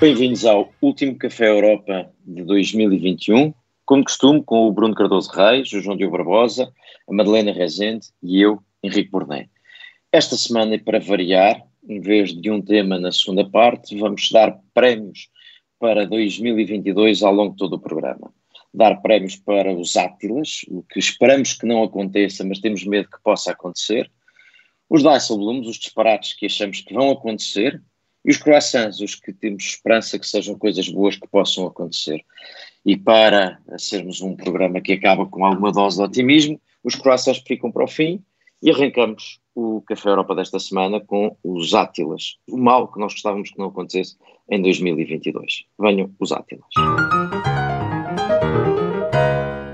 Bem-vindos ao último Café Europa de 2021. Como costume, com o Bruno Cardoso Reis, o João Diogo Barbosa, a Madalena Rezende e eu, Henrique Bornet. Esta semana, para variar, em vez de um tema na segunda parte, vamos dar prémios para 2022 ao longo de todo o programa. Dar prémios para os Átilas, o que esperamos que não aconteça, mas temos medo que possa acontecer. Os Dijsselbloems, os disparates que achamos que vão acontecer, e os croissants, os que temos esperança que sejam coisas boas que possam acontecer. E para sermos um programa que acaba com alguma dose de otimismo, os croissants ficam para o fim e arrancamos o Café Europa desta semana com os Átilas. O mal que nós gostávamos que não acontecesse em 2022. Venham os Átilas.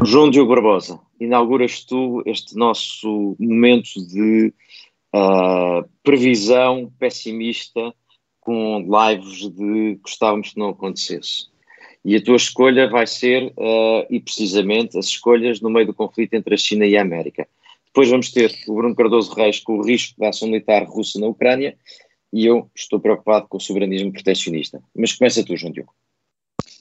João Diogo Barbosa, inauguras tu este nosso momento de uh, previsão pessimista com lives de gostávamos que não acontecesse. E a tua escolha vai ser, uh, e precisamente, as escolhas no meio do conflito entre a China e a América. Depois vamos ter o Bruno Cardoso Reis com o risco da ação militar russa na Ucrânia e eu estou preocupado com o soberanismo proteccionista. Mas começa tu, João Diogo.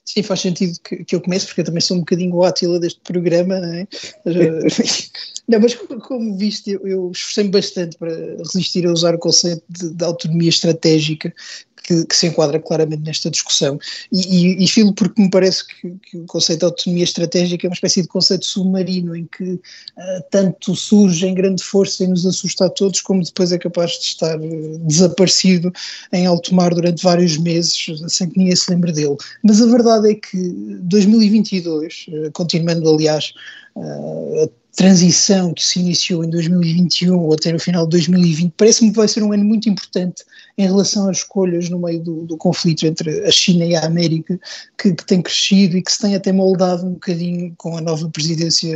Sim, faz sentido que, que, eu comece, porque eu também sou um bocadinho o Átila deste programa, não é? não, mas como viste, eu, eu esforcei-me bastante para resistir a usar o conceito de, de autonomia estratégica, que, que, se enquadra claramente nesta discussão. E, e, e filo porque me parece que, que, o conceito de autonomia estratégica é uma espécie de conceito submarino em que uh, tanto surge em grande força e nos assusta a todos, como depois é capaz de estar uh, desaparecido em alto mar durante vários meses, sem que ninguém se lembre dele. Mas a verdade é que 2022, uh, continuando aliás a transição que se iniciou em 2021 ou até no final de 2020, parece-me que vai ser um ano muito importante em relação às escolhas no meio do, do conflito entre a China e a América, que, que, tem crescido e que se tem até moldado um bocadinho com a nova presidência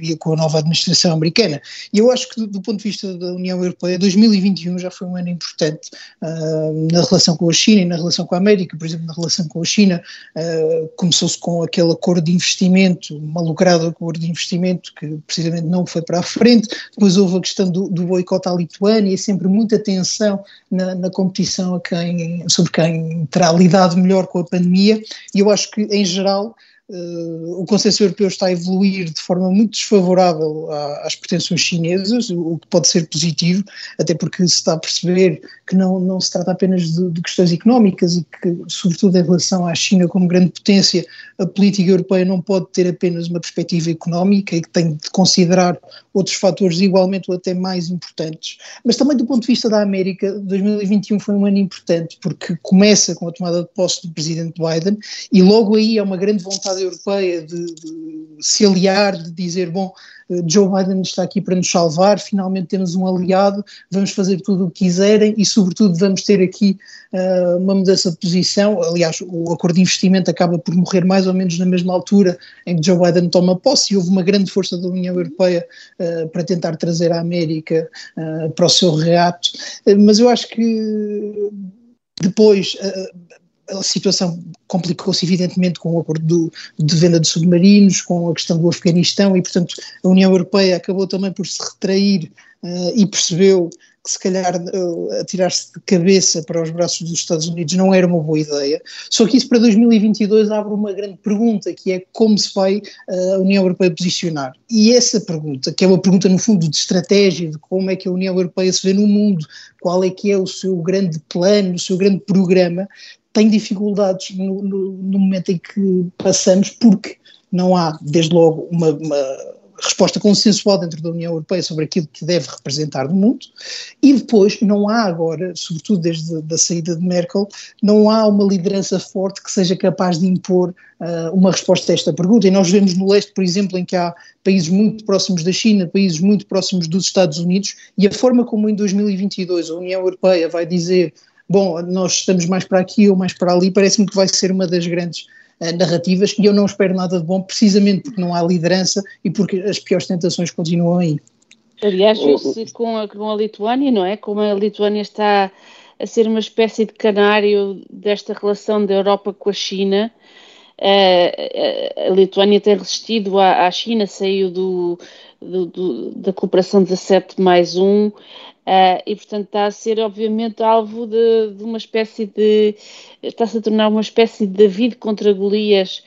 e com a nova administração americana. E eu acho que, do, do ponto de vista da União Europeia, 2021 já foi um ano importante uh, na relação com a China e na relação com a América. Por exemplo, na relação com a China, uh, começou-se com aquele acordo de investimento, uma lucrado acordo de investimento que precisamente não foi para a frente. Depois houve a questão do, do boicote à Lituânia e sempre muita tensão na, na competição a quem, sobre quem terá lidado melhor com a pandemia. E eu acho que, em geral, Uh, o consenso europeu está a evoluir de forma muito desfavorável às pretensões chinesas, o que pode ser positivo, até porque se está a perceber que não, não se trata apenas de, de, questões económicas e que, sobretudo em relação à China como grande potência, a política europeia não pode ter apenas uma perspectiva económica e que tem de considerar outros fatores igualmente ou até mais importantes. Mas também do ponto de vista da América, 2021 foi um ano importante porque começa com a tomada de posse do presidente Biden e logo aí é uma grande vontade europeia de, de, se aliar, de dizer, bom, eh, Joe Biden está aqui para nos salvar, finalmente temos um aliado, vamos fazer tudo o que quiserem e, sobretudo, vamos ter aqui uh, uma mudança de posição. Aliás, o acordo de investimento acaba por morrer mais ou menos na mesma altura em que Joe Biden toma posse e houve uma grande força da União Europeia uh, para tentar trazer a América uh, para o seu reato. mas eu acho que depois a situação complicou-se evidentemente com o acordo do, de venda de submarinos, com a questão do Afeganistão e, portanto, a União Europeia acabou também por se retrair uh, e percebeu que se calhar uh, atirar-se de cabeça para os braços dos Estados Unidos não era uma boa ideia. Só que isso para 2022 abre uma grande pergunta, que é como se vai uh, a União Europeia posicionar. E essa pergunta, que é uma pergunta no fundo de estratégia, de como é que a União Europeia se vê no mundo, qual é que é o seu grande plano, o seu grande programa, tem dificuldades no, no, no, momento em que passamos, porque não há, desde logo, uma, uma, resposta consensual dentro da União Europeia sobre aquilo que deve representar no mundo, e depois não há agora, sobretudo desde a saída de Merkel, não há uma liderança forte que seja capaz de impor uh, uma resposta a esta pergunta. E nós vemos no leste, por exemplo, em que há países muito próximos da China, países muito próximos dos Estados Unidos, e a forma como em 2022 a União Europeia vai dizer bom, nós estamos mais para aqui ou mais para ali, parece-me que vai ser uma das grandes uh, narrativas e eu não espero nada de bom, precisamente porque não há liderança e porque as piores tentações continuam aí. Aliás, com a, com a Lituânia, não é? Como a Lituânia está a ser uma espécie de canário desta relação da Europa com a China, uh, a Lituânia tem resistido à, à China, saiu do, do, do, da cooperação 17 mais 1, Uh, e, portanto, está a ser, obviamente, alvo de, de uma espécie de. está-se a tornar uma espécie de David contra Golias.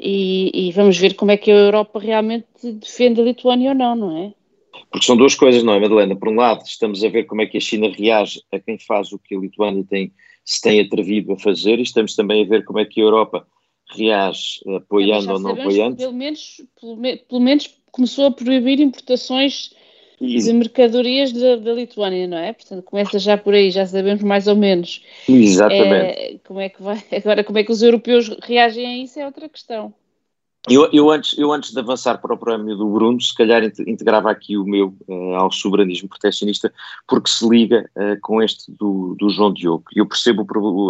E, e, vamos ver como é que a Europa realmente defende a Lituânia ou não, não é? Porque são duas coisas, não é, Madalena? Por um lado, estamos a ver como é que a China reage a quem faz o que a Lituânia tem, se tem atrevido a fazer, e estamos também a ver como é que a Europa reage, apoiando ou não apoiando. Pelo menos, pelo, pelo menos começou a proibir importações e... de mercadorias da, da, Lituânia, não é? Portanto, começa já por aí, já sabemos mais ou menos. Exatamente. É, como é que vai, agora, como é que os europeus reagem a isso é outra questão. Eu, eu, antes, eu antes de avançar para o prémio do Bruno, se calhar integrava aqui o meu uh, ao soberanismo proteccionista, porque se liga uh, com este do, do João Diogo. Eu percebo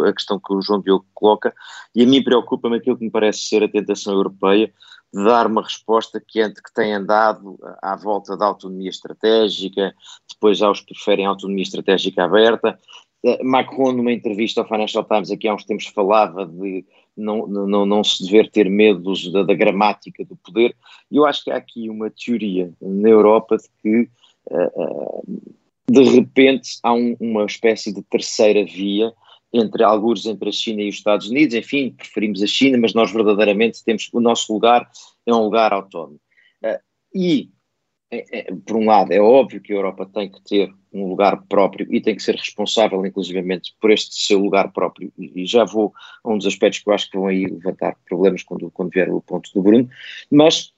a questão que o João Diogo coloca e a mim preocupa-me aquilo que me parece ser a tentação europeia de dar uma resposta que, que tem andado à volta da autonomia estratégica, depois há os que preferem autonomia estratégica aberta. Uh, Macron, numa entrevista ao Financial Times aqui há uns tempos, falava de não, não, não se dever ter medo da, da gramática do poder. Eu acho que há aqui uma teoria na Europa de que, uh, de repente, há um, uma espécie de terceira via entre alguns entre a China e os Estados Unidos, enfim, preferimos a China, mas nós verdadeiramente temos o nosso lugar é um lugar autónomo. Uh, e é, é, por um lado, é óbvio que a Europa tem que ter um lugar próprio e tem que ser responsável, inclusivamente, por este seu lugar próprio. E já vou a um dos aspectos que eu acho que vão aí levantar problemas quando, quando vier o ponto do Bruno, mas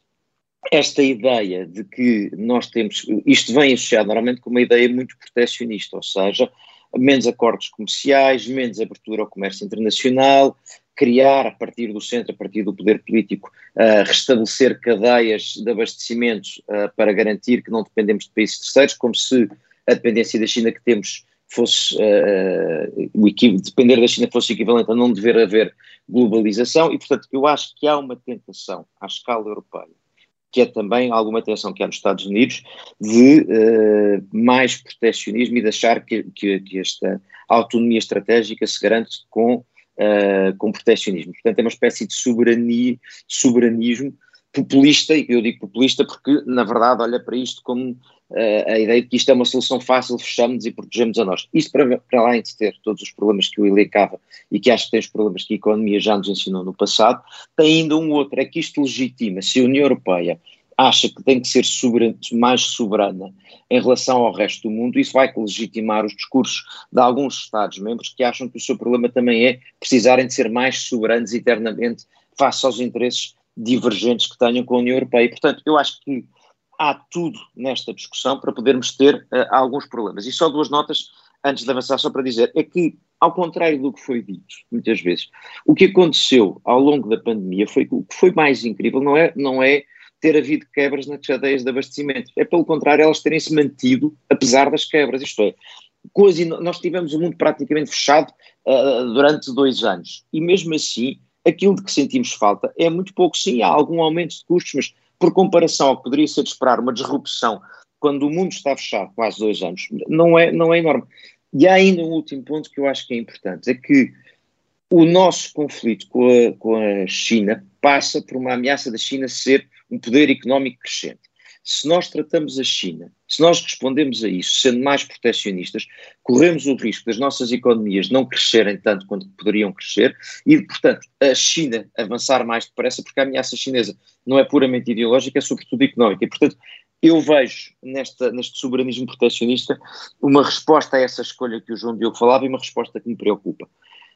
esta ideia de que nós temos, isto vem associado normalmente com uma ideia muito protecionista, ou seja, menos acordos comerciais, menos abertura ao comércio internacional, criar a partir do centro, a partir do poder político, uh, restabelecer cadeias de abastecimentos uh, para garantir que não dependemos de países terceiros, como se a dependência da China que temos fosse uh, o depender da China fosse equivalente a não dever haver globalização. E portanto eu acho que há uma tentação à escala europeia que é também alguma tensão que há nos Estados Unidos de uh, mais proteccionismo e de achar que, que, que, esta autonomia estratégica se garante com uh, com proteccionismo. Portanto, é uma espécie de soberania, soberanismo populista, e eu digo populista porque, na verdade, olha para isto como uh, a ideia de que isto é uma solução fácil, fechamos e protegemos a nós. Isto para, para além de ter todos os problemas que eu elencava e que acho que tem os problemas que a economia já nos ensinou no passado, tem ainda um outro, é que isto legitima, se a União Europeia acha que tem que ser soberana, mais soberana em relação ao resto do mundo, isso vai legitimar os discursos de alguns Estados-membros que acham que o seu problema também é precisarem de ser mais soberanos internamente face aos interesses divergentes que tenham com a União Europeia. E, portanto, eu acho que há tudo nesta discussão para podermos ter uh, alguns problemas. E só duas notas antes de avançar, só para dizer, é que, ao contrário do que foi dito muitas vezes, o que aconteceu ao longo da pandemia foi o que foi mais incrível, não é, não é ter havido quebras nas cadeias de abastecimento. É pelo contrário, elas terem se mantido apesar das quebras. Isto é, coisa, nós tivemos o mundo praticamente fechado uh, durante dois anos e mesmo assim aquilo de que sentimos falta é muito pouco. Sim, há algum aumento de custos, mas por comparação ao que poderia ser de esperar uma disrupção quando o mundo está fechado quase dois anos, não é, não é enorme. E há ainda um último ponto que eu acho que é importante, é que o nosso conflito com a, com a China passa por uma ameaça da China ser um poder económico crescente. Se nós tratamos a China, se nós respondemos a isso, sendo mais proteccionistas, corremos o risco das nossas economias não crescerem tanto quanto poderiam crescer e, portanto, a China avançar mais depressa, porque a ameaça chinesa não é puramente ideológica, é sobretudo económica. E, portanto, eu vejo nesta, neste soberanismo proteccionista uma resposta a essa escolha que o João Diogo falava e uma resposta que me preocupa.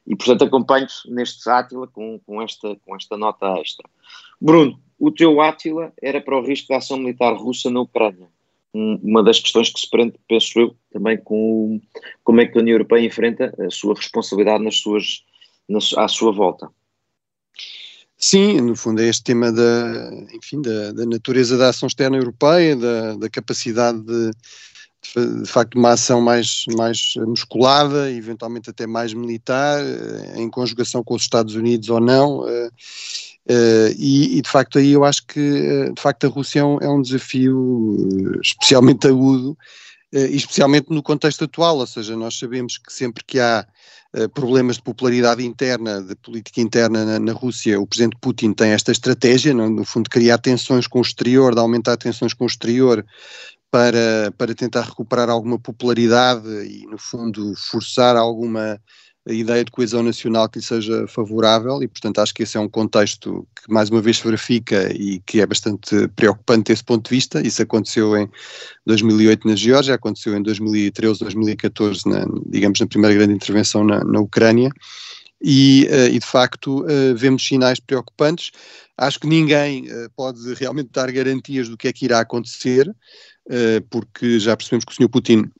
E, portanto, acompanho-te neste Átila com, com, esta, com esta nota extra. Bruno, o teu Átila era para o risco da ação militar russa na Ucrânia. uma das questões que se prende, penso eu, também com como é que a União Europeia enfrenta a sua responsabilidade nas suas, à sua volta. Sim, no fundo é este tema da, enfim, da, da natureza da ação externa europeia, da, da capacidade de, de facto uma ação mais, mais musculada, eventualmente até mais militar, eh, em conjugação com os Estados Unidos ou não. Eh, eh, e, e, de facto aí eu acho que de facto a Rússia é um, é um desafio especialmente agudo, especialmente no contexto atual, ou seja, nós sabemos que sempre que há problemas de popularidade interna, de política interna na, na, Rússia, o presidente Putin tem esta estratégia, no, no fundo, de criar tensões com o exterior, de aumentar tensões com o exterior, para, para tentar recuperar alguma popularidade e, no fundo, forçar alguma ideia de coesão nacional que lhe seja favorável e, portanto, acho que esse é um contexto que, mais uma vez, se verifica e que é bastante preocupante desse ponto de vista. Isso aconteceu em 2008 na Geórgia, aconteceu em 2013, 2014, na, digamos, na primeira grande intervenção na, na Ucrânia. E, uh, e, de facto uh, vemos sinais preocupantes. Acho que ninguém uh, pode realmente dar garantias do que é que irá acontecer, porque já percebemos que o Sr. Putin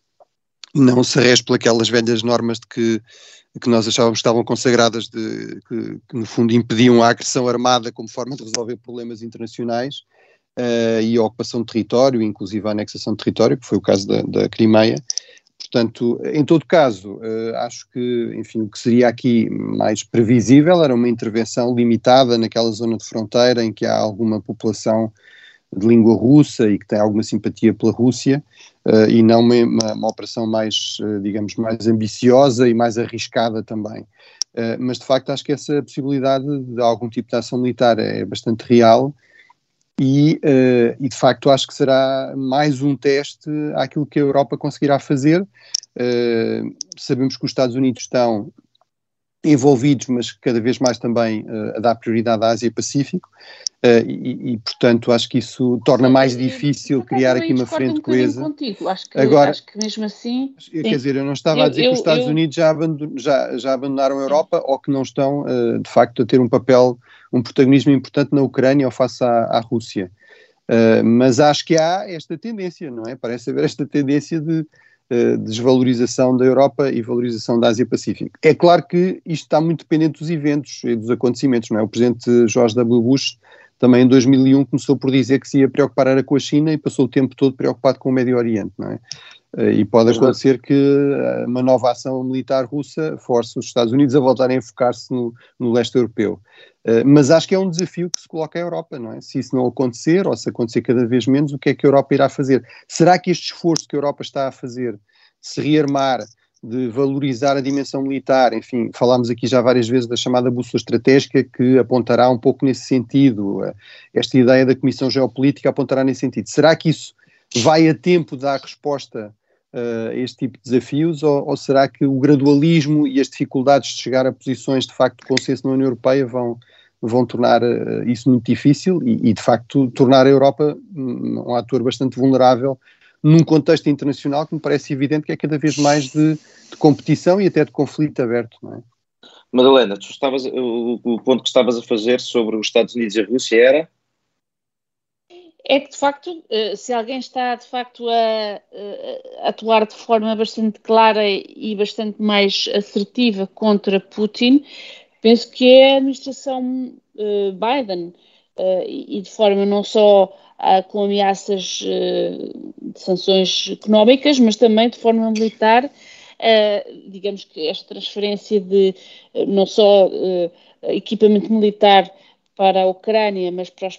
não se rege pelas velhas normas de que que nós achávamos que estavam consagradas, de, que, que, no fundo impediam a agressão armada como forma de resolver problemas internacionais uh, e a ocupação de território, inclusive a anexação de território, que foi o caso da, da Crimeia. Portanto, em todo caso, uh, acho que, enfim, o que seria aqui mais previsível era uma intervenção limitada naquela zona de fronteira em que há alguma população de língua russa e que tem alguma simpatia pela Rússia, uh, e não uma, uma, uma operação mais, uh, digamos, mais ambiciosa e mais arriscada também. Uh, mas de facto acho que essa possibilidade de algum tipo de ação militar é bastante real e, e de facto acho que será mais um teste àquilo que a Europa conseguirá fazer. sabemos que os Estados Unidos estão envolvidos, mas cada vez mais também a dar prioridade à Ásia-Pacífico. Uh, e, e, portanto, acho que isso torna mais difícil eu, criar aqui uma frente um coesa. Contigo. Acho que, Agora, acho que mesmo assim. Quer dizer, eu não estava eu, a dizer eu, que os Estados Unidos já, já, já, abandonaram a Europa ou que não estão, uh, de facto, a ter um papel, um protagonismo importante na Ucrânia ou face à, à Rússia. Uh, mas acho que há esta tendência, não é? Parece haver esta tendência de desvalorização da Europa e valorização da Ásia-Pacífico. É claro que isto está muito dependente dos eventos e dos acontecimentos, não é? O presidente George W. Bush também em 2001 começou por dizer que se ia preocupar era com a China e passou o tempo todo preocupado com o Médio Oriente, não é? Eh, e pode acontecer que eh, uma nova ação militar russa force os Estados Unidos a voltarem a focar-se no, no, leste europeu. Eh, mas acho que é um desafio que se coloca à Europa, não é? Se isso não acontecer, ou se acontecer cada vez menos, o que é que a Europa irá fazer? Será que este esforço que a Europa está a fazer de se rearmar, de valorizar a dimensão militar, enfim, falámos aqui já várias vezes da chamada bússola estratégica que apontará um pouco nesse sentido, esta ideia da Comissão Geopolítica apontará nesse sentido. Será que isso vai a tempo dar resposta uh, a este tipo de desafios? Ou, ou, será que o gradualismo e as dificuldades de chegar a posições de facto de consenso na União Europeia vão, vão tornar uh, isso muito difícil e, e, de facto tornar a Europa um ator bastante vulnerável num contexto internacional que me parece evidente que é cada vez mais de, de competição e até de conflito aberto, não é? Madalena, tu estavas, o, o, ponto que estavas a fazer sobre os Estados Unidos e a Rússia era? É que, de facto, eh, se alguém está, de facto, a, a atuar de forma bastante clara e bastante mais assertiva contra Putin, penso que é a administração uh, Biden. Uh, e de forma não só uh, com ameaças uh, de sanções económicas, mas também de forma militar. Uh, digamos que esta transferência de não só equipamento militar para a Ucrânia, mas, para os,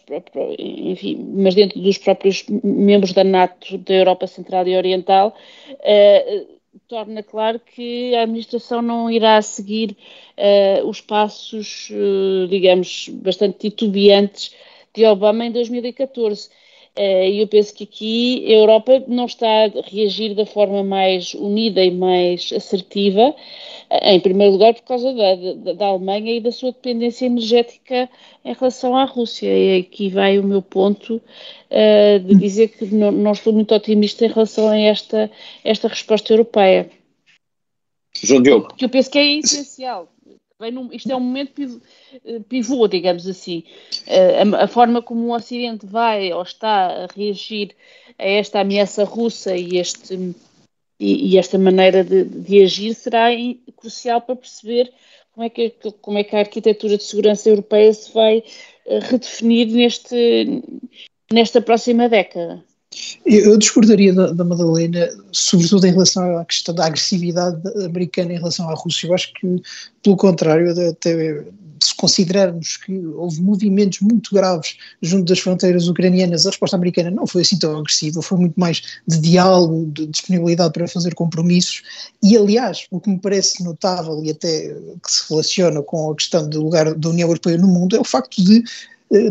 enfim, mas dentro dos próprios membros da NATO da Europa Central e Oriental, torna claro que a administração não irá seguir os passos, digamos, bastante titubeantes de Obama em 2014. Eh, e eu penso que aqui a Europa não está a reagir da forma mais unida e mais assertiva, eh, em primeiro lugar por causa da, da, da, Alemanha e da sua dependência energética em relação à Rússia. E aqui vai o meu ponto uh, de dizer que não, não, estou muito otimista em relação a esta, esta resposta europeia. João Diogo. Que eu penso que é essencial isto é um momento eh, pivô, digamos assim. Eh, a, a, forma como o Ocidente vai ou está a reagir a esta ameaça russa e, este, e, e esta maneira de, de, agir será crucial para perceber como é, que, como é que a arquitetura de segurança europeia se vai eh, redefinir neste, nesta próxima década. Eu discordaria da, da, Madalena, sobretudo em relação à questão da agressividade americana em relação à Rússia. Eu acho que, pelo contrário, até se considerarmos que houve movimentos muito graves junto das fronteiras ucranianas, a resposta americana não foi assim tão agressiva, foi muito mais de diálogo, de disponibilidade para fazer compromissos. E, aliás, o que me parece notável e até que se relaciona com a questão do lugar da União Europeia no mundo é o facto de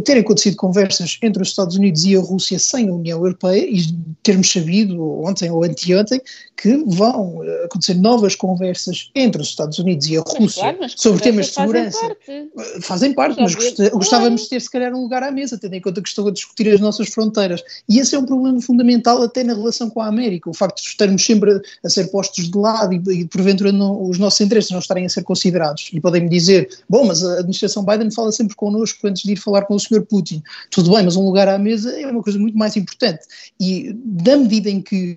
terem acontecido conversas entre os Estados Unidos e a Rússia sem a União Europeia e termos sabido ontem ou anteontem que vão uh, acontecer novas conversas entre os Estados Unidos e a Rússia claro, sobre temas de segurança. Fazem parte, fazem parte mas gostávamos de ter se calhar um lugar à mesa, tendo em conta que estão a discutir as nossas fronteiras. E esse é um problema fundamental até na relação com a América, o facto de estarmos sempre a, a ser postos de lado e, e porventura não, os nossos interesses não estarem a ser considerados. E podem-me dizer, bom, mas a administração Biden fala sempre connosco antes de ir falar com o Sr. Putin. Tudo bem, mas um lugar à mesa é uma coisa muito mais importante. E da medida em que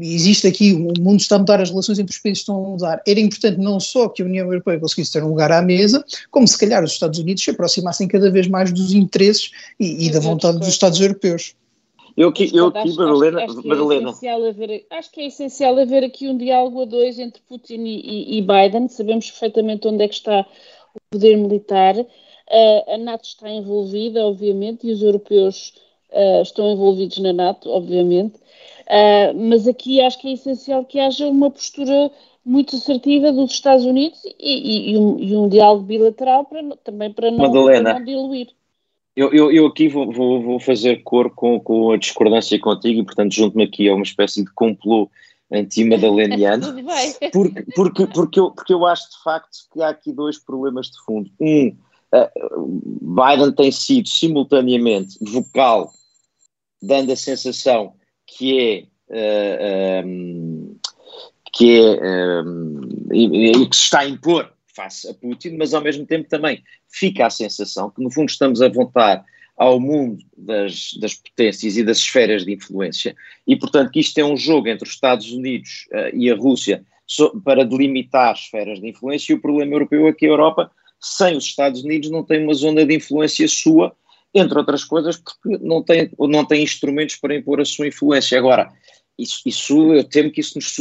existe aqui, o mundo está a mudar, as relações entre os países estão a mudar, era importante não só que a União Europeia conseguisse ter um lugar à mesa, como se calhar os Estados Unidos se aproximassem cada vez mais dos interesses e, e da vontade dos Estados europeus. Eu aqui, eu aqui Madalena, acho, acho Madalena. É haver, acho que é essencial haver aqui um diálogo a dois entre Putin e, e, Biden. Sabemos perfeitamente onde é que está o poder militar. Uh, a NATO está envolvida, obviamente, e os europeus uh, estão envolvidos na NATO, obviamente. Uh, mas aqui acho que é essencial que haja uma postura muito assertiva dos Estados Unidos e, e, e, um, e um, diálogo bilateral para, também para não, para não diluir. Eu, eu, eu, aqui vou, vou, vou, fazer cor com, com a discordância contigo e, portanto, junto-me aqui a uma espécie de complô anti-madaleniano, porque, porque, porque, eu, porque eu acho de facto que há aqui dois problemas de fundo. Um, Biden tem sido simultaneamente vocal, dando a sensação que é. Um, que é um, e, e que se está a impor face a Putin, mas ao mesmo tempo também fica a sensação que, no fundo, estamos a voltar ao mundo das, das potências e das esferas de influência, e, portanto, que isto é um jogo entre os Estados Unidos uh, e a Rússia so, para delimitar esferas de influência, e o problema europeu é que a Europa, sem os Estados Unidos, não tem uma zona de influência sua, entre outras coisas, porque não tem, não tem instrumentos para impor a sua influência. Agora, isso, isso, eu temo que isso nos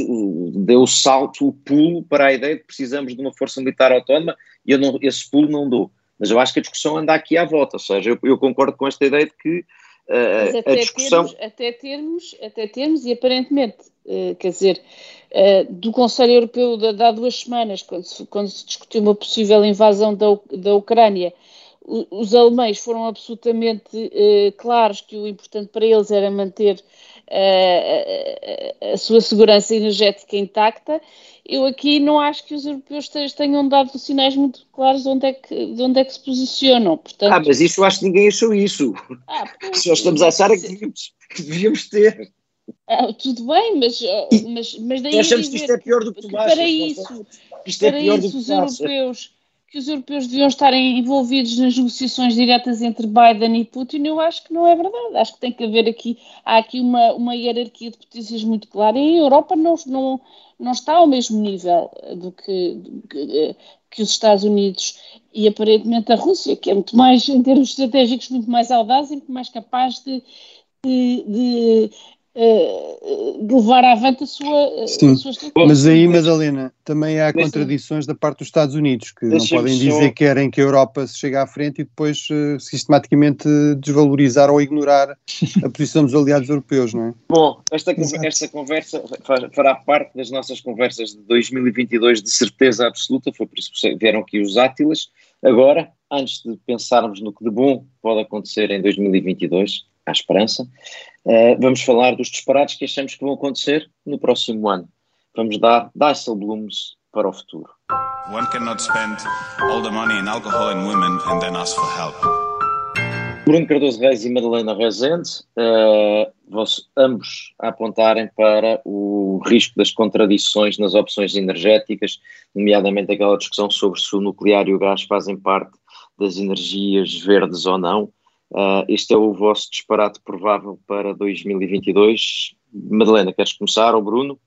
deu o salto, o pulo para a ideia de precisamos de uma força militar autónoma e eu não, esse pulo não dou. Mas eu acho que a discussão anda aqui à volta, ou seja, eu, eu concordo com esta ideia de que uh, a discussão... Termos, até, termos, até termos, e aparentemente, uh, quer dizer, uh, do Conselho Europeu de, de, há duas semanas, quando se, quando se discutiu uma possível invasão da, da Ucrânia, os alemães foram absolutamente claros que o importante para eles era manter a, a, sua segurança energética intacta, eu aqui não acho que os europeus tenham dado sinais muito claros de onde é que, de onde é que se posicionam. Portanto, ah, mas isso eu acho que ninguém achou isso. Ah, pois, Só estamos a achar é que devíamos, devíamos ter. Ah, tudo bem, mas, mas, mas daí. Achamos que isto é pior do que tu achas. Para isso, isto é para isso, os europeus que os europeus deviam estar envolvidos nas negociações diretas entre Biden e Putin, eu acho que não é verdade. Acho que tem que haver aqui, há aqui uma, uma hierarquia de potências muito clara e a Europa não, não, não está ao mesmo nível do que, que, que, os Estados Unidos e aparentemente a Rússia, que é muito mais, em termos estratégicos, muito mais audaz e muito mais capaz de, de, de uh, levar avante a sua, Sim. A sua Mas aí, Madalena, também há Mas, contradições da parte dos Estados Unidos, que não podem dizer só... que querem que a Europa se chegue à frente e depois uh, sistematicamente desvalorizar ou ignorar a posição dos aliados europeus, não é? Bom, esta, esta conversa fará parte das nossas conversas de 2022 de certeza absoluta, foi por isso que vieram aqui os Átilas. Agora, antes de pensarmos no que de bom pode acontecer em 2022, há esperança, uh, vamos falar dos disparates que achamos que vão acontecer no próximo ano. Vamos dar Blooms para o futuro. One cannot spend all the money in alcohol and women and then ask for help. Bruno Cardoso Reis e Madalena Rezende, uh, vos, ambos a apontarem para o risco das contradições nas opções energéticas, nomeadamente aquela discussão sobre se o nuclear e o gás fazem parte das energias verdes ou não. Uh, este é o vosso disparate provável para 2022. Madalena, queres começar ou Bruno?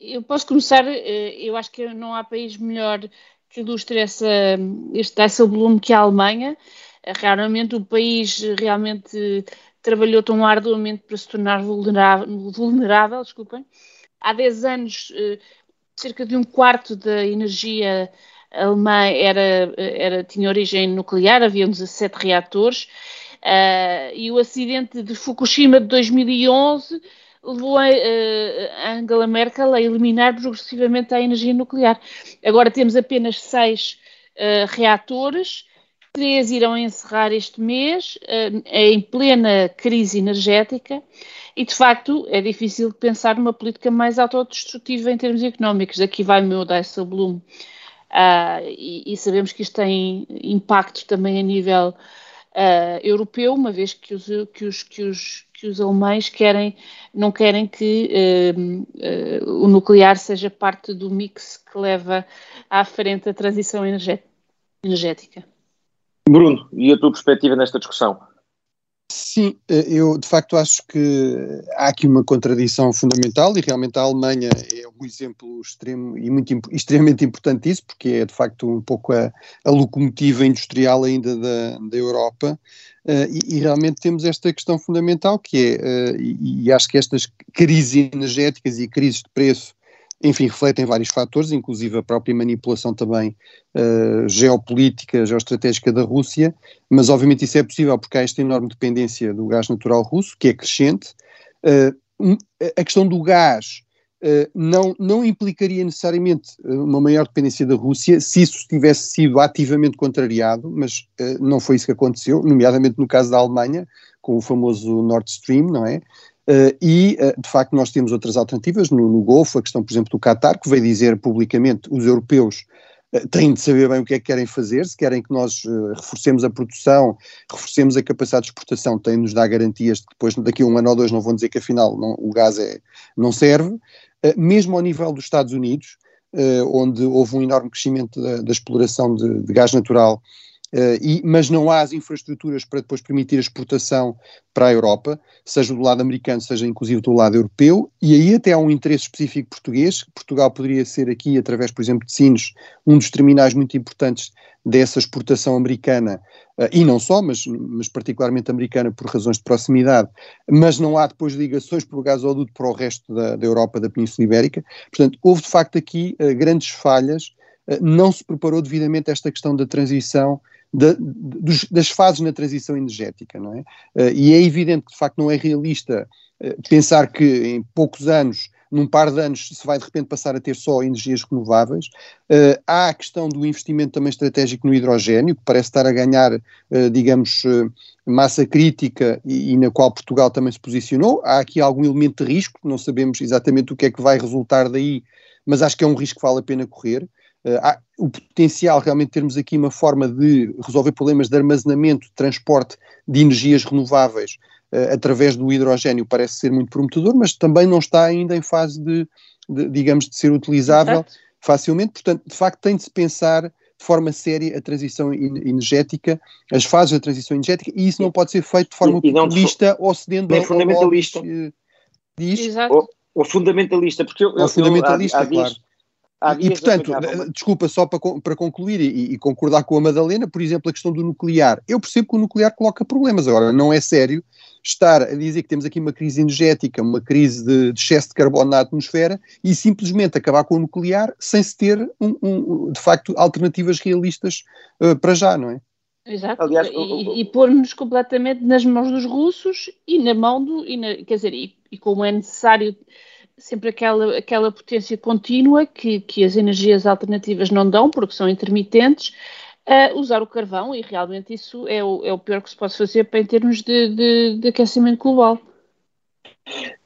Eu posso começar. Eh, eu acho que não há país melhor que ilustre essa, este volume que a Alemanha. Eh, raramente o país realmente trabalhou tão arduamente para se tornar vulnerável, vulnerável desculpem. Há 10 anos, eh, cerca de um quarto da energia alemã era, era, tinha origem nuclear, havia 17 reatores, uh, e o acidente de Fukushima de 2011 levou a, a Angela Merkel a eliminar progressivamente a energia nuclear. Agora temos apenas seis uh, reatores três irão encerrar este mês uh, em plena crise energética e, de facto, é difícil pensar numa política mais autodestrutiva em termos económicos. Aqui vai o meu Dijsselbloem. Uh, e, e, sabemos que isto tem impacto também a nível uh, europeu, uma vez que os, que os, que os, que os alemães querem, não querem que uh, o nuclear seja parte do mix que leva à frente a transição energética. Bruno, e a tua perspectiva nesta discussão? Sim, eh, eu de facto acho que há aqui uma contradição fundamental e realmente a Alemanha é um exemplo extremo e muito, extremamente importante disso, porque é de facto um pouco a, a locomotiva industrial ainda da, da Europa. Uh, e, e, realmente temos esta questão fundamental que é, uh, e, e, acho que estas crises energéticas e crises de preço enfim, refletem vários fatores, inclusive a própria manipulação também uh, geopolítica, geoestratégica da Rússia, mas obviamente isso é possível porque há esta enorme dependência do gás natural russo, que é crescente. Uh, a questão do gás uh, não, não implicaria necessariamente uma maior dependência da Rússia se isso tivesse sido ativamente contrariado, mas não foi isso que aconteceu, nomeadamente no caso da Alemanha, com o famoso Nord Stream, não é? Uh, e, uh, de facto, nós temos outras alternativas no, no, Golfo, a questão, por exemplo, do Qatar, que veio dizer publicamente os europeus uh, têm de saber bem o que é que querem fazer, se querem que nós reforcemos a produção, reforcemos a capacidade de exportação, têm de nos dar garantias de que depois, daqui a um ano ou dois, não vão dizer que afinal não, o gás é, não serve. mesmo ao nível dos Estados Unidos, onde houve um enorme crescimento da, da exploração de, de gás natural Uh, e, mas não há as infraestruturas para depois permitir a exportação para a Europa, seja do lado americano, seja inclusive do lado europeu, e aí até há um interesse específico português. Portugal poderia ser aqui, através, por exemplo, de Sines, um dos terminais muito importantes dessa exportação americana, uh, e não só, mas, mas particularmente americana por razões de proximidade, mas não há depois ligações por gasoduto para o resto da, da Europa, da Península Ibérica. Portanto, houve de facto aqui uh, grandes falhas, não se preparou devidamente esta questão da transição da, dos, das fases na transição energética, não é? Uh, e é evidente que de facto não é realista uh, pensar que em poucos anos, num par de anos, se vai de repente passar a ter só energias renováveis. Uh, há a questão do investimento também estratégico no hidrogênio, que parece estar a ganhar, digamos, massa crítica e, e, na qual Portugal também se posicionou. Há aqui algum elemento de risco, não sabemos exatamente o que é que vai resultar daí, mas acho que é um risco que vale a pena correr. Uh, há o potencial realmente termos aqui uma forma de resolver problemas de armazenamento, de transporte de energias renováveis uh, através do hidrogênio parece ser muito prometedor, mas também não está ainda em fase de, de digamos, de ser utilizável Exato. facilmente. Portanto, de facto, tem de se pensar de forma séria a transição energética, as fases da transição energética, e isso não pode ser feito de forma e, populista ou cedendo ao fundamentalista. Lobbies, diz? Exato. Ou, ou fundamentalista, porque eu, ou fundamentalista, eu, há, há claro. E, portanto, desculpa, só para, para concluir e, e, concordar com a Madalena, por exemplo, a questão do nuclear. Eu percebo que o nuclear coloca problemas. Agora, não é sério estar a dizer que temos aqui uma crise energética, uma crise de, de excesso de carbono na atmosfera e simplesmente acabar com o nuclear sem se ter, um, um, de facto, alternativas realistas uh, para já, não é? Exato, Aliás, e, e pôr-nos completamente nas mãos dos russos e na mão do. E na, quer dizer, e, e como é necessário sempre aquela, aquela potência contínua que, que as energias alternativas não dão, porque são intermitentes, uh, usar o carvão, e realmente isso é o, é o pior que se pode fazer para, em termos de, de, de aquecimento global.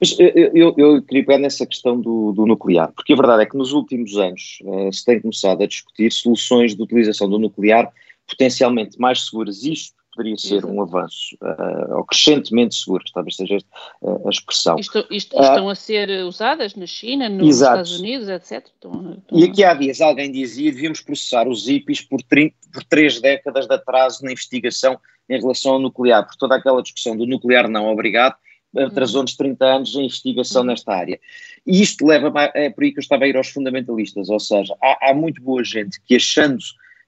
Mas eu, eu, eu, queria pegar nessa questão do, do, nuclear, porque a verdade é que nos últimos anos uh, se tem começado a discutir soluções de utilização do nuclear potencialmente mais seguras. Isto poderia ser um avanço, uh, ou crescentemente seguro, talvez seja uh, a expressão. Isto, isto, uh, estão a ser usadas na China, nos exato. Estados Unidos, etc. Estão, estão e aqui há dias alguém dizia que devíamos processar os IPIs por, 30, por três décadas de atraso na investigação em relação ao nuclear, por toda aquela discussão do nuclear não obrigado, atrasou-nos 30 anos em investigação uhum. nesta área. E isto leva, é por aí que eu estava a ir aos fundamentalistas, ou seja, há, há muito boa gente que achando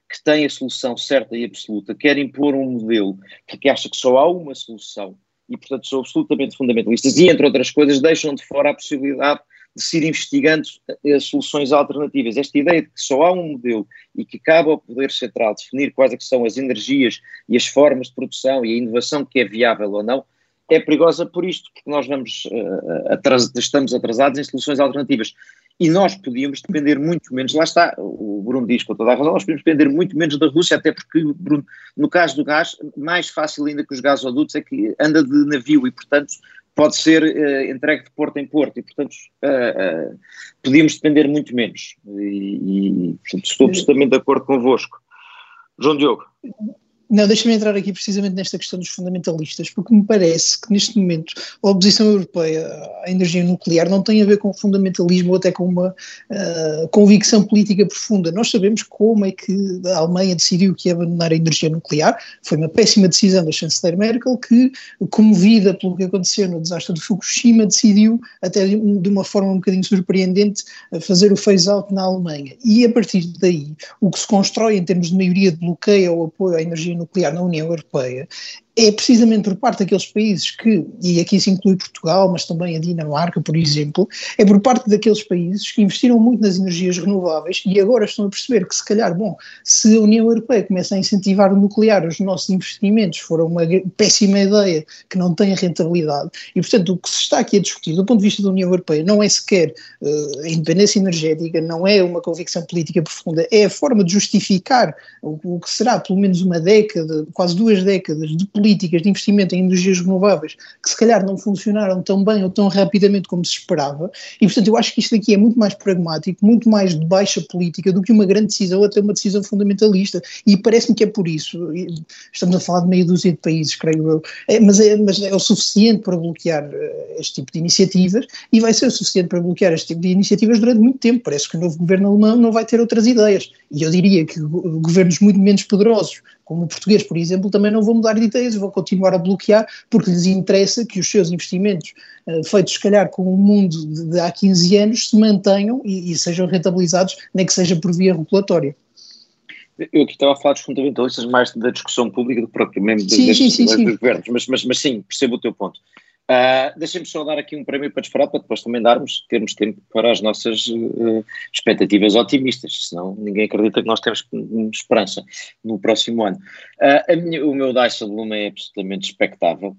que tem a solução certa e absoluta, quer impor um modelo porque acha que só há uma solução e, portanto, são absolutamente fundamentalistas e, entre outras coisas, deixam de fora a possibilidade de se ir investigando eh, soluções alternativas. Esta ideia de que só há um modelo e que cabe ao Poder Central definir quais é são as energias e as formas de produção e a inovação que é viável ou não, é perigosa por isto, porque nós vamos, uh, atras estamos atrasados em soluções alternativas. E nós podíamos depender muito menos, lá está, o Bruno diz com toda a razão, nós podíamos depender muito menos da Rússia, até porque, Bruno, no caso do gás, mais fácil ainda que os gasodutos é que anda de navio e, portanto, pode ser uh, entregue de porto em porto e, portanto, uh, uh, podíamos depender muito menos. E, e portanto, estou absolutamente de acordo convosco. João Diogo. Não, deixa-me entrar aqui precisamente nesta questão dos fundamentalistas, porque me parece que neste momento a oposição europeia à energia nuclear não tem a ver com fundamentalismo ou até com uma uh, convicção política profunda. Nós sabemos como é que a Alemanha decidiu que ia abandonar a energia nuclear. Foi uma péssima decisão da chanceler Merkel, que, comovida pelo que aconteceu no desastre de Fukushima, decidiu, até de uma forma um bocadinho surpreendente, fazer o phase-out na Alemanha. E a partir daí, o que se constrói em termos de maioria de bloqueio ou apoio à energia nuclear na União Europeia é precisamente por parte daqueles países que, e aqui se inclui Portugal, mas também a Dinamarca, por exemplo, é por parte daqueles países que investiram muito nas energias renováveis e agora estão a perceber que se calhar, bom, se a União Europeia começa a incentivar o nuclear, os nossos investimentos foram uma péssima ideia que não tem rentabilidade e, portanto, o que se está aqui a discutir do ponto de vista da União Europeia não é sequer uh, a independência energética, não é uma convicção política profunda, é a forma de justificar o, o que será pelo menos uma década, quase duas décadas de política políticas de investimento em energias renováveis que se calhar não funcionaram tão bem ou tão rapidamente como se esperava, e portanto eu acho que isto aqui é muito mais pragmático, muito mais de baixa política do que uma grande decisão até uma decisão fundamentalista, e parece-me que é por isso, estamos a falar de meia dúzia de países, creio eu, é, mas, é, mas é o suficiente para bloquear uh, este tipo de iniciativas, e vai ser o suficiente para bloquear este tipo de iniciativas durante muito tempo, parece que o novo governo alemão não vai ter outras ideias, e eu diria que governos muito menos poderosos como o português, por exemplo, também não vão mudar de ideias, vão continuar a bloquear porque lhes interessa que os seus investimentos, uh, feitos se calhar com o mundo de, de, há 15 anos, se mantenham e, e, sejam rentabilizados, nem que seja por via regulatória. Eu aqui estava a falar dos fundamentalistas mais da discussão pública do que propriamente sim, sim, sim, dos governos, mas, mas, mas sim, percebo o teu ponto. Uh, Deixem-me só dar aqui um prémio para disparar, para depois também darmos, termos tempo para as nossas uh, expectativas otimistas, senão ninguém acredita que nós temos esperança no próximo ano. Uh, minha, o meu DICE Bloom é absolutamente expectável,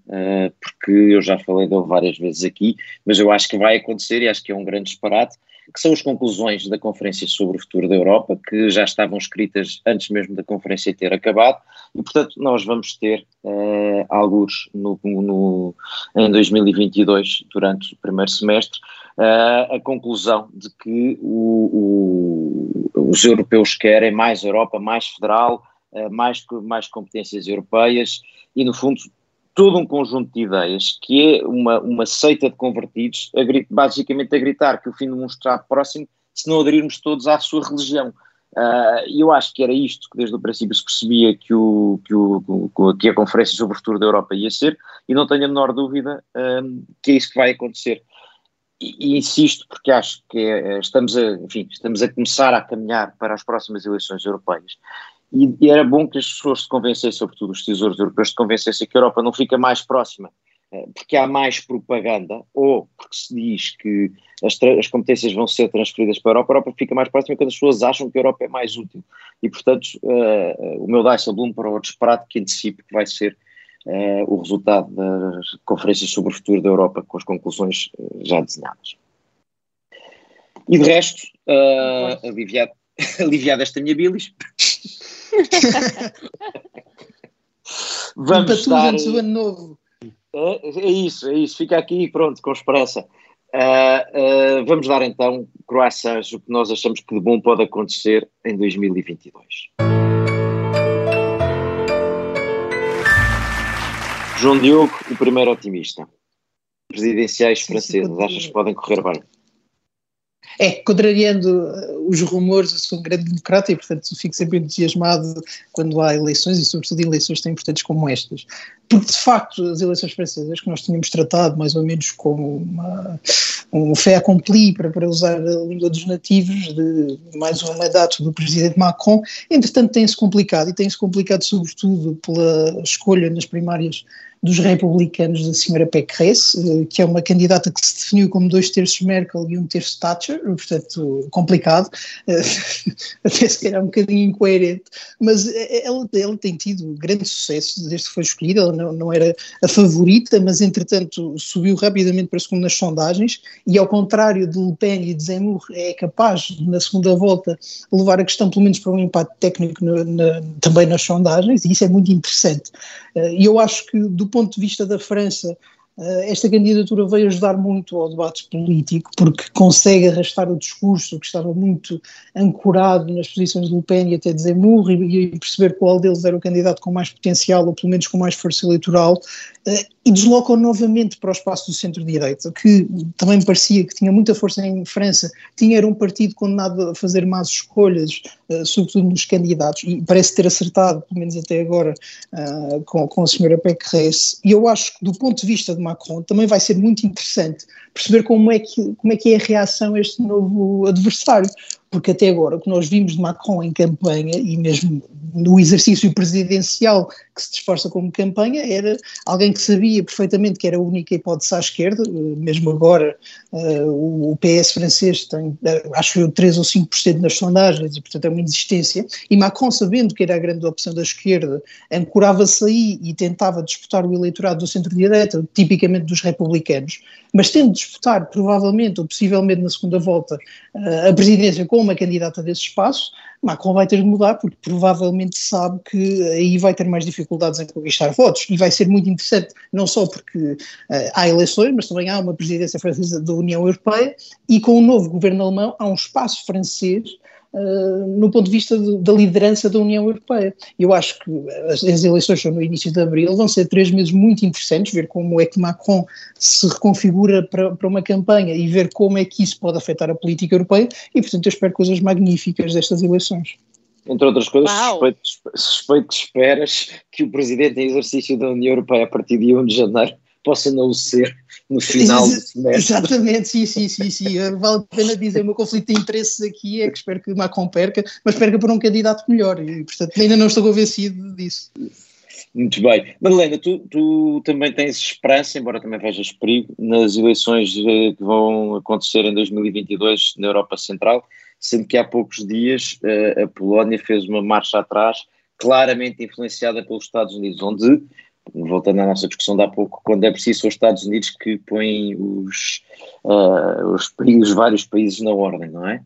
porque eu já falei dele várias vezes aqui, mas eu acho que vai acontecer e acho que é um grande disparate que são as conclusões da Conferência sobre o Futuro da Europa, que já estavam escritas antes mesmo da conferência ter acabado, e portanto nós vamos ter uh, alguns no, no, em 2022, durante o primeiro semestre, uh, a conclusão de que o, o, os europeus querem mais Europa, mais federal, uh, mais, mais competências europeias, e no fundo todo um conjunto de ideias que é uma, uma seita de convertidos, a, basicamente a gritar que o fim do mundo está próximo se não aderirmos todos à sua religião. Ah, e uh, eu acho que era isto que desde o princípio se percebia que, o, que, o, que a Conferência sobre o Futuro da Europa ia ser, e não tenho a menor dúvida um, que é isso que vai acontecer. E, e insisto porque acho que é, estamos, a, enfim, estamos a começar a caminhar para as próximas eleições europeias. E, e, era bom que as pessoas se convencessem, sobretudo os tesouros europeus, se convencessem que a Europa não fica mais próxima, eh, porque há mais propaganda, ou porque se diz que as, as competências vão ser transferidas para a Europa, a Europa fica mais próxima quando as pessoas acham que a Europa é mais útil. E, portanto, uh, o meu Dice Bloom para o disparate que antecipo que vai ser uh, o resultado das conferências sobre o futuro da Europa, com as conclusões uh, já desenhadas. E de resto, aliviado, aliviado esta minha bilis, Vamos estar... antes do ano novo. É, é, isso, é isso. Fica aqui pronto, com esperança. Uh, uh, vamos dar então croissants, o que nós achamos que de bom pode acontecer em 2022. João Diogo, o primeiro otimista. Presidenciais sim, achas que podem correr bem? É, contrariando uh, os rumores, eu sou um grande democrata e, portanto, fico sempre entusiasmado quando há eleições e, sobretudo, eleições tão importantes como estas. Porque, de facto, as eleições francesas, que nós tínhamos tratado mais ou menos como uma, um fait accompli, para, para usar a língua dos nativos, de mais um mandato do presidente Macron, entretanto, tem-se complicado e tem-se complicado, sobretudo, pela escolha nas primárias dos republicanos da senhora Pécresse, uh, que é uma candidata que se definiu como dois terços Merkel e um terço Thatcher, portanto complicado, uh, até se calhar um bocadinho incoerente, mas ela, ela tem tido grande sucesso desde que foi escolhida, ela não, não era a favorita, mas entretanto subiu rapidamente para a segunda nas sondagens e ao contrário de Le Pen e de Zemmour é capaz na segunda volta levar a questão pelo menos para um impacto técnico no, na, também nas sondagens e isso é muito interessante. Eh, e eu acho que do ponto de vista da França esta candidatura veio ajudar muito ao debate político, porque consegue arrastar o discurso que estava muito ancorado nas posições de Le Pen e até de Zemmour e, perceber qual deles era o candidato com mais potencial ou pelo menos com mais força eleitoral eh, e deslocam novamente para o espaço do centro-direita, que também parecia que tinha muita força em França, tinha era um partido condenado a fazer más escolhas, uh, sobretudo nos candidatos, e parece ter acertado, pelo menos até agora, com, com a senhora Pécresse. E eu acho que, do ponto de vista de Macron, também vai ser muito interessante perceber como é que, como é, que é a reação a este novo adversário, porque até agora o que nós vimos de Macron em campanha e mesmo no exercício presidencial que se disfarça como campanha era alguém que sabia perfeitamente que era a única hipótese à esquerda, mesmo agora uh, o PS francês tem, acho eu, 3 ou 5% nas sondagens e portanto é uma inexistência, e Macron sabendo que era a grande opção da esquerda, ancorava-se aí e tentava disputar o eleitorado do centro-direita, tipicamente dos republicanos, mas tendo de disputar provavelmente ou possivelmente na segunda volta a presidência com uma candidata desse espaço, Macron vai ter de mudar porque provavelmente sabe que aí vai ter mais dificuldades em conquistar votos. E vai ser muito interessante, não só porque uh, há eleições, mas também há uma presidência francesa da União Europeia e com o novo governo alemão há um espaço francês uh, no ponto de vista de, da liderança da União Europeia. Eu acho que as, as, eleições são no início de abril, vão ser três meses muito interessantes, ver como é que Macron se reconfigura para, para uma campanha e ver como é que isso pode afetar a política europeia e, portanto, eu espero coisas magníficas destas eleições. Entre outras coisas, suspeito, suspeito que esperas que o presidente em exercício da União Europeia a partir de 1 de janeiro possa não ser no final do semestre. Exatamente, sim, sim, sim, sim. Vale a pena dizer, o meu conflito de interesses aqui é que espero que Macron perca, mas perca por um candidato melhor, e portanto ainda não estou convencido disso. Muito bem. Madalena, tu, tu também tens esperança, embora também vejas perigo, nas eleições eh, que vão acontecer em 2022 na Europa Central, sendo que há poucos dias eh, a Polónia fez uma marcha atrás, claramente influenciada pelos Estados Unidos, onde voltando à nossa discussão de há pouco, quando é preciso são os Estados Unidos que põem os, uh, os, os vários países na ordem, não é?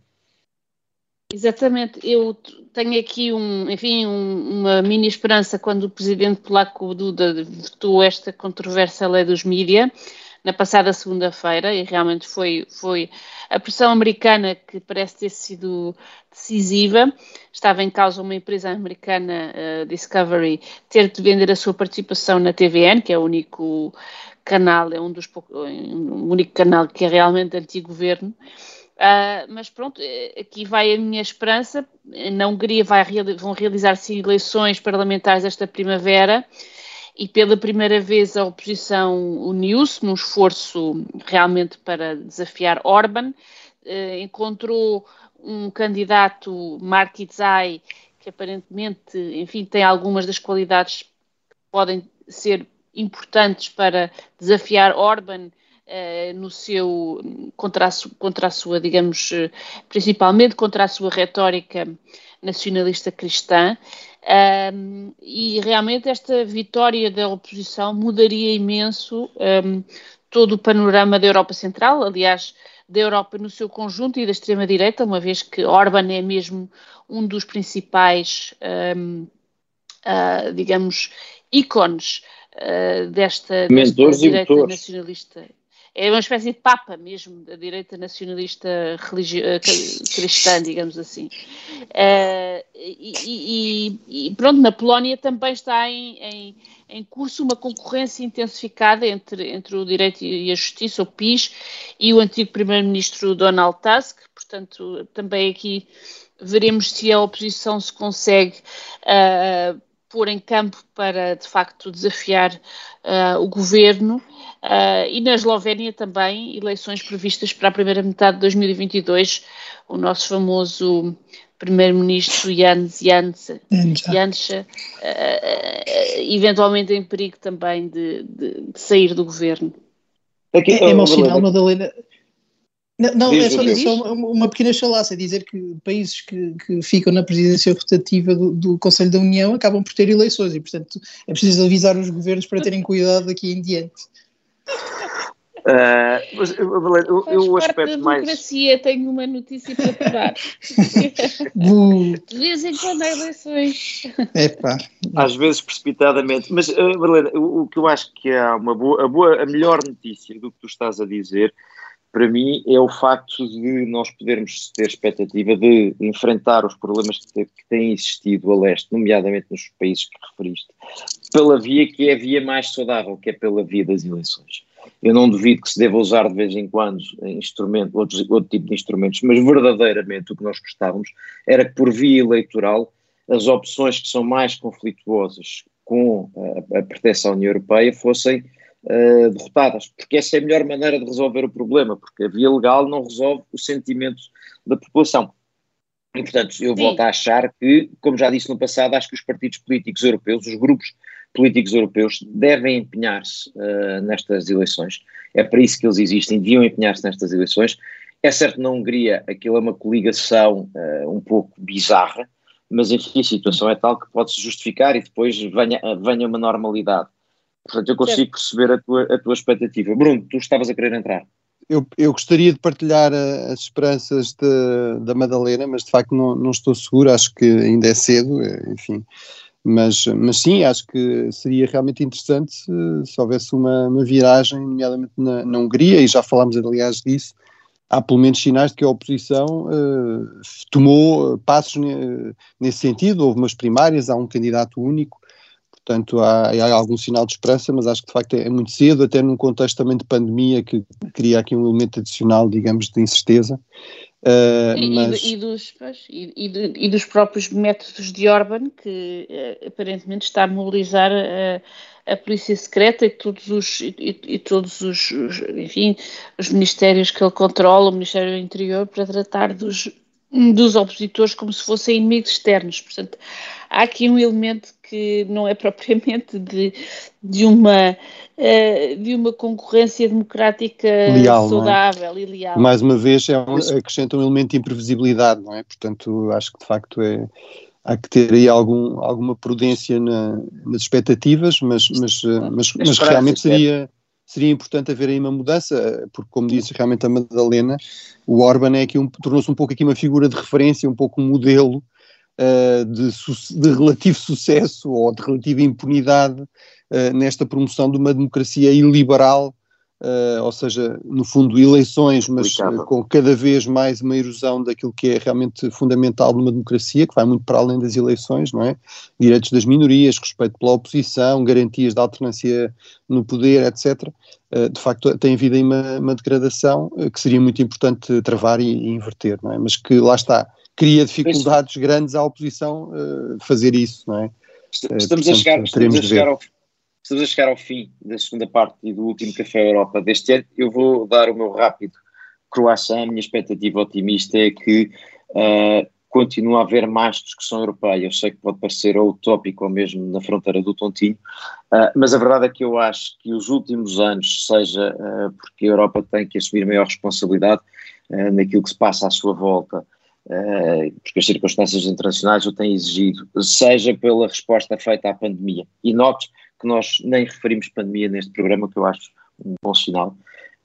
Exatamente, eu tenho aqui um, enfim, um, uma mini esperança quando o presidente polaco Duda votou esta controversa lei dos mídia, na passada segunda-feira e realmente foi, foi a pressão americana que parece ter sido decisiva. Estava em causa uma empresa americana, uh, Discovery, ter de vender a sua participação na TVN, que é o único canal, é um dos um único canal que é realmente anti-governo. Uh, mas pronto, eh, aqui vai a minha esperança. Na Hungria vai, vão realizar-se eleições parlamentares esta primavera e pela primeira vez a oposição uniu-se num esforço realmente para desafiar Orban, eh, encontrou um candidato, Mark Itzai, que aparentemente, enfim, tem algumas das qualidades que podem ser importantes para desafiar Orban no seu contra a, contra a sua, digamos, eh, principalmente contra a sua retórica nacionalista cristã. Um, e realmente esta vitória da oposição mudaria imenso um, todo o panorama da Europa Central, aliás, da Europa no seu conjunto e da extrema-direita, uma vez que Orban é mesmo um dos principais, um, uh, ah, digamos, ícones uh, desta, desta direita nacionalista é uma espécie de papa mesmo da direita nacionalista eh, cristã, digamos assim. Uh, e, e, e, pronto, na Polónia também está em, em, em, curso uma concorrência intensificada entre, entre o direito e a justiça, o PIS, e o antigo primeiro-ministro Donald Tusk, portanto, também aqui veremos se a oposição se consegue uh, pôr em campo para, de facto, desafiar uh, o governo Uh, e na Eslovénia também, eleições previstas para a primeira metade de 2022, o nosso famoso primeiro-ministro Jans Janssen, Janssen uh, eventualmente em perigo também de, de, de sair do governo. Aqui, é, é mau sinal, Madalena. Não, não é só, só, uma pequena chalaça, dizer que países que, que ficam na presidência rotativa do, do, Conselho da União acabam por ter eleições e, portanto, é preciso avisar os governos para terem cuidado daqui em diante. Uh, mas, eu, eu, o aspecto da mais. democracia, tenho uma notícia para te dar. De vez em quando há eleições. Epá. Às vezes precipitadamente. Mas, uh, o, o, que eu acho que é uma boa, a, boa, a melhor notícia do que tu estás a dizer, para mim, é o facto de nós podermos ter expectativa de enfrentar os problemas que, têm existido a leste, nomeadamente nos países que referiste, pela via que é a via mais saudável, que é pela via das eleições. Eu não duvido que se deva usar de vez em quando instrumento, outros, outro tipo de instrumentos, mas verdadeiramente o que nós gostávamos era que por via eleitoral as opções que são mais conflituosas com a, a à União Europeia fossem uh, derrotadas, porque essa é a melhor maneira de resolver o problema, porque a via legal não resolve o sentimento da população. E, portanto, eu Sim. volto a achar que, como já disse no passado, acho que os partidos políticos europeus, os grupos políticos europeus devem empenhar-se uh, nestas eleições. É para isso que eles existem, deviam empenhar-se nestas eleições. É certo que na Hungria aquilo é uma coligação uh, um pouco bizarra, mas enfim, a situação é tal que pode-se justificar e depois venha, venha uma normalidade. Portanto, eu consigo perceber a tua, a tua expectativa. Bruno, tu estavas a querer entrar. Eu, eu, gostaria de partilhar eh, as esperanças de, da Madalena, mas de facto não, não, estou seguro, acho que ainda é cedo, enfim, mas, mas sim, acho que seria realmente interessante se, se houvesse uma, uma, viragem, nomeadamente na, na, Hungria, e já falámos aliás disso. Há pelo menos sinais de que a oposição uh, tomou passos nesse sentido. Houve umas primárias, há um candidato único, portanto há, há, algum sinal de esperança, mas acho que de facto é, é muito cedo, até num contexto também de pandemia que cria aqui um elemento adicional, digamos, de incerteza. Uh, e, mas... e, dos, pois, e, e, dos, próprios métodos de Orban, que uh, aparentemente está a mobilizar a, a polícia secreta e todos os, e, todos os, os, enfim, os ministérios que ele controla, o Ministério do Interior, para tratar dos, dos opositores como se fossem inimigos externos. Portanto, há aqui um elemento que não é propriamente de, de, uma, uh, de uma concorrência democrática leal, é? saudável é? e leal. Mais uma vez, é um, acrescenta um elemento de imprevisibilidade, não é? Portanto, acho que de facto é, há que ter aí algum, alguma prudência na, nas expectativas, mas, mas, eh, mas, mas realmente seria seria importante haver aí uma mudança, porque como disse realmente a Madalena, o Orban é aqui um, tornou-se um pouco aqui uma figura de referência, um pouco um modelo uh, de, de, relativo sucesso ou de relativa impunidade uh, nesta promoção de uma democracia iliberal Uh, ou seja, no fundo, eleições, mas com cada vez mais uma erosão daquilo que é realmente fundamental numa democracia, que vai muito para além das eleições, não é? Direitos das minorias, respeito pela oposição, garantias de alternância no poder, etc. De facto, tem havido aí uma, uma degradação que seria muito importante travar e, e, inverter, não é? Mas que lá está, cria dificuldades grandes à oposição fazer isso, não é? Estamos, Portanto, a chegar, estamos a chegar ao estamos a chegar ao fim da segunda parte e do último Café Europa deste ano. Eu vou dar o meu rápido croissant. A minha expectativa otimista é que uh, continue a haver mais discussão europeia. Eu sei que pode parecer utópico ou mesmo na fronteira do tontinho, uh, mas a verdade é que eu acho que os últimos anos, seja uh, porque a Europa tem que assumir maior responsabilidade naquilo que se passa à sua volta, porque as circunstâncias internacionais o têm exigido, seja pela resposta feita à pandemia. E note que nós nem referimos pandemia neste programa, que eu acho um bom sinal,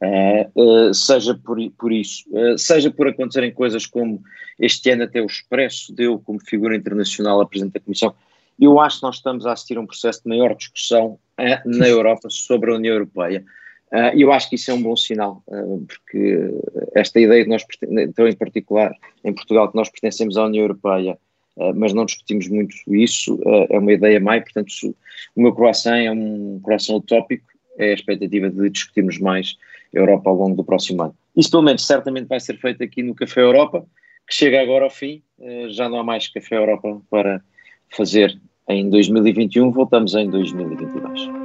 uh, uh, seja por, por isso, seja por acontecerem coisas como este ano até o Expresso deu como figura internacional a Presidente da Comissão, eu acho que nós estamos a assistir a um processo de maior discussão na Europa sobre a União Europeia. E eu acho que isso é um bom sinal, porque esta ideia de nós, então em particular em Portugal, que nós pertencemos à União Europeia, eh, mas não discutimos muito isso, é uma ideia mais, portanto o meu coração é um coração utópico, é a expectativa de discutirmos mais Europa ao longo do próximo ano. Isso pelo menos certamente vai ser feito aqui no Café Europa, que chega agora ao fim, já não há mais Café Europa para fazer em 2021, voltamos em 2022.